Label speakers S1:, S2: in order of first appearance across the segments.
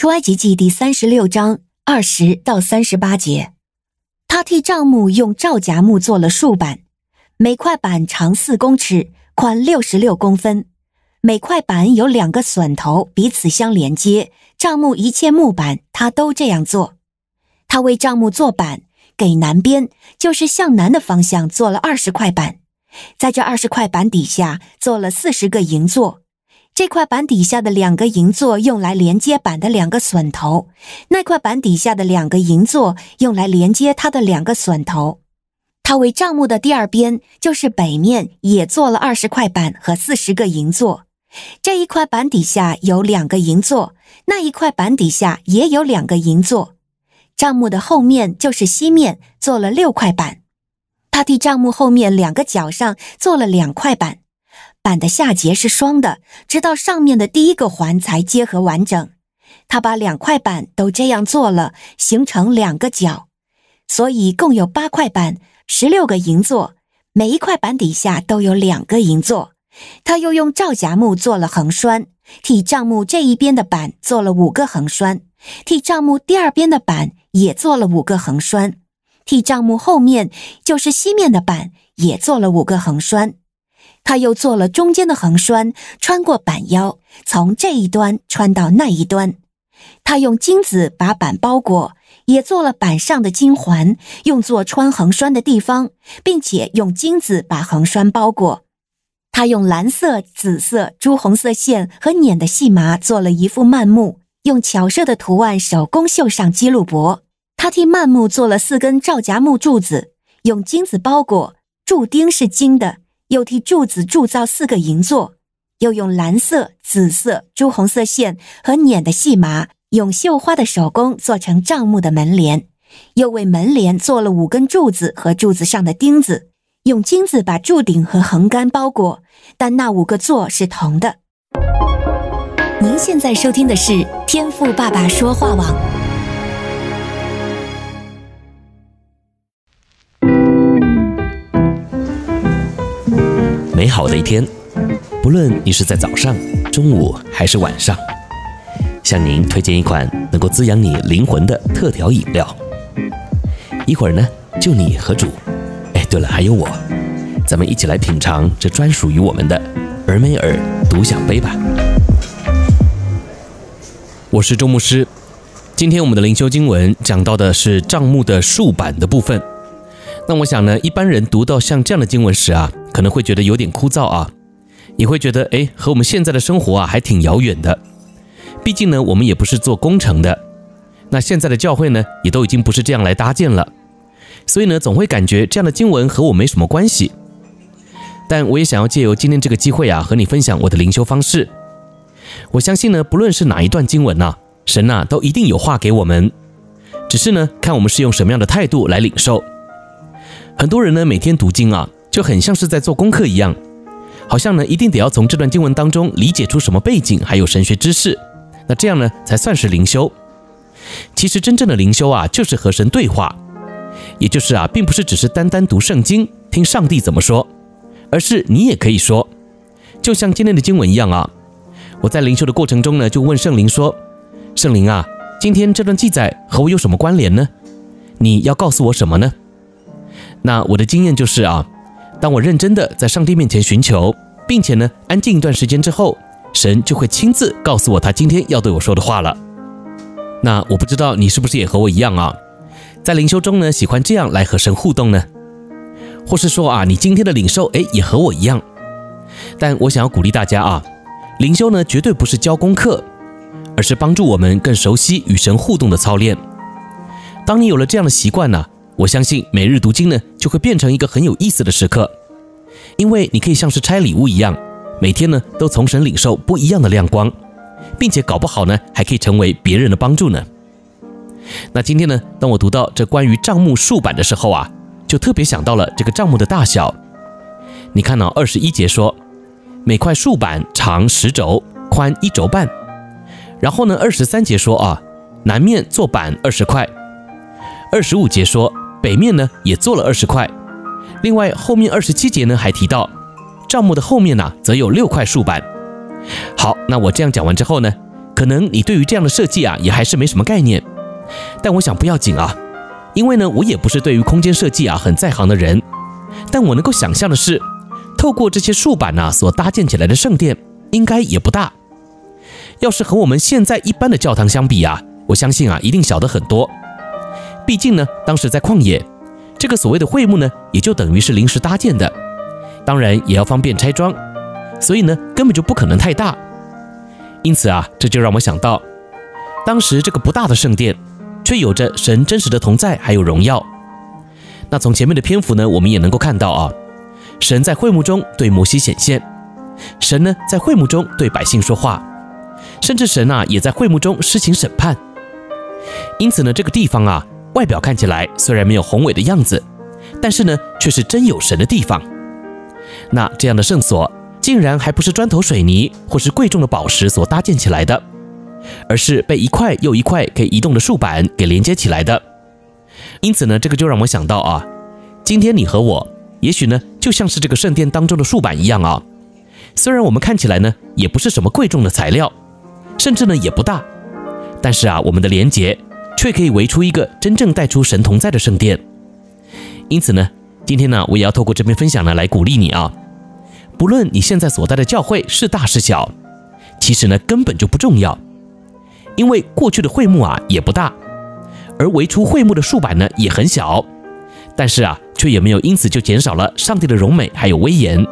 S1: 出埃及记第三十六章二十到三十八节，他替帐幕用皂荚木做了竖板，每块板长四公尺，宽六十六公分。每块板有两个榫头，彼此相连接。帐幕一切木板，他都这样做。他为帐幕做板，给南边，就是向南的方向做了二十块板，在这二十块板底下做了四十个营座。这块板底下的两个银座用来连接板的两个榫头，那块板底下的两个银座用来连接它的两个榫头。他为帐幕的第二边，就是北面，也做了二十块板和四十个银座。这一块板底下有两个银座，那一块板底下也有两个银座。帐幕的后面就是西面，做了六块板。他替帐幕后面两个角上做了两块板，板的下节是双的，直到上面的第一个环才结合完整。他把两块板都这样做了，形成两个角，所以共有八块板，十六个银座，每一块板底下都有两个银座。他又用皂荚木做了横栓，替帐木这一边的板做了五个横栓，替帐木第二边的板也做了五个横栓，替帐木后面就是西面的板也做了五个横栓。他又做了中间的横栓，穿过板腰，从这一端穿到那一端。他用金子把板包裹，也做了板上的金环，用作穿横栓的地方，并且用金子把横栓包裹。他用蓝色、紫色、朱红色线和捻的细麻做了一副幔幕，用巧设的图案手工绣上基路伯。他替幔幕做了四根皂荚木柱子，用金子包裹，柱钉是金的。又替柱子铸造四个银座，又用蓝色、紫色、朱红色线和捻的细麻，用绣花的手工做成帐目的门帘，又为门帘做了五根柱子和柱子上的钉子。用金子把柱顶和横杆包裹，但那五个座是铜的。您现在收听的是天赋爸爸说话网。
S2: 美好的一天，不论你是在早上、中午还是晚上，向您推荐一款能够滋养你灵魂的特调饮料。一会儿呢，就你和主。哎对了，还有我，咱们一起来品尝这专属于我们的尔梅尔独享杯吧。我是周牧师，今天我们的灵修经文讲到的是账目的竖板的部分。那我想呢，一般人读到像这样的经文时啊，可能会觉得有点枯燥啊，你会觉得哎，和我们现在的生活啊还挺遥远的。毕竟呢，我们也不是做工程的，那现在的教会呢，也都已经不是这样来搭建了。所以呢，总会感觉这样的经文和我没什么关系。但我也想要借由今天这个机会啊，和你分享我的灵修方式。我相信呢，不论是哪一段经文呐，神呐都一定有话给我们，只是呢，看我们是用什么样的态度来领受。很多人呢，每天读经啊，就很像是在做功课一样，好像呢，一定得要从这段经文当中理解出什么背景，还有神学知识，那这样呢，才算是灵修。其实真正的灵修啊，就是和神对话。也就是啊，并不是只是单单读圣经，听上帝怎么说，而是你也可以说，就像今天的经文一样啊。我在灵修的过程中呢，就问圣灵说：“圣灵啊，今天这段记载和我有什么关联呢？你要告诉我什么呢？”那我的经验就是啊，当我认真的在上帝面前寻求，并且呢，安静一段时间之后，神就会亲自告诉我他今天要对我说的话了。那我不知道你是不是也和我一样啊？在灵修中呢，喜欢这样来和神互动呢，或是说啊，你今天的领受，哎，也和我一样。但我想要鼓励大家啊，灵修呢，绝对不是教功课，而是帮助我们更熟悉与神互动的操练。当你有了这样的习惯呢，我相信每日读经呢，就会变成一个很有意思的时刻，因为你可以像是拆礼物一样，每天呢，都从神领受不一样的亮光，并且搞不好呢，还可以成为别人的帮助呢。那今天呢，当我读到这关于帐目竖板的时候啊，就特别想到了这个帐目的大小。你看到二十一节说，每块竖板长十轴，宽一轴半。然后呢，二十三节说啊，南面做板二十块。二十五节说，北面呢也做了二十块。另外后面二十七节呢还提到，帐幕的后面呢则有六块竖板。好，那我这样讲完之后呢，可能你对于这样的设计啊，也还是没什么概念。但我想不要紧啊，因为呢，我也不是对于空间设计啊很在行的人。但我能够想象的是，透过这些竖板呐所搭建起来的圣殿，应该也不大。要是和我们现在一般的教堂相比啊，我相信啊，一定小得很多。毕竟呢，当时在旷野，这个所谓的会幕呢，也就等于是临时搭建的，当然也要方便拆装，所以呢，根本就不可能太大。因此啊，这就让我想到，当时这个不大的圣殿，却有着神真实的同在，还有荣耀。那从前面的篇幅呢，我们也能够看到啊，神在会幕中对摩西显现，神呢在会幕中对百姓说话，甚至神啊也在会幕中施行审判。因此呢，这个地方啊，外表看起来虽然没有宏伟的样子，但是呢，却是真有神的地方。那这样的圣所，竟然还不是砖头水泥或是贵重的宝石所搭建起来的，而是被一块又一块可以移动的竖板给连接起来的。因此呢，这个就让我想到啊，今天你和我，也许呢，就像是这个圣殿当中的竖板一样啊。虽然我们看起来呢，也不是什么贵重的材料，甚至呢也不大，但是啊，我们的连接却可以围出一个真正带出神同在的圣殿。因此呢，今天呢，我也要透过这篇分享呢，来鼓励你啊，不论你现在所在的教会是大是小，其实呢根本就不重要，因为过去的会幕啊也不大。而围出会幕的竖板呢也很小，但是啊，却也没有因此就减少了上帝的荣美还有威严。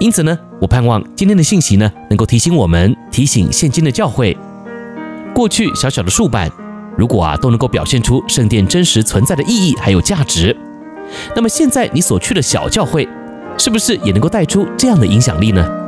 S2: 因此呢，我盼望今天的信息呢，能够提醒我们，提醒现今的教会，过去小小的竖板，如果啊都能够表现出圣殿真实存在的意义还有价值，那么现在你所去的小教会，是不是也能够带出这样的影响力呢？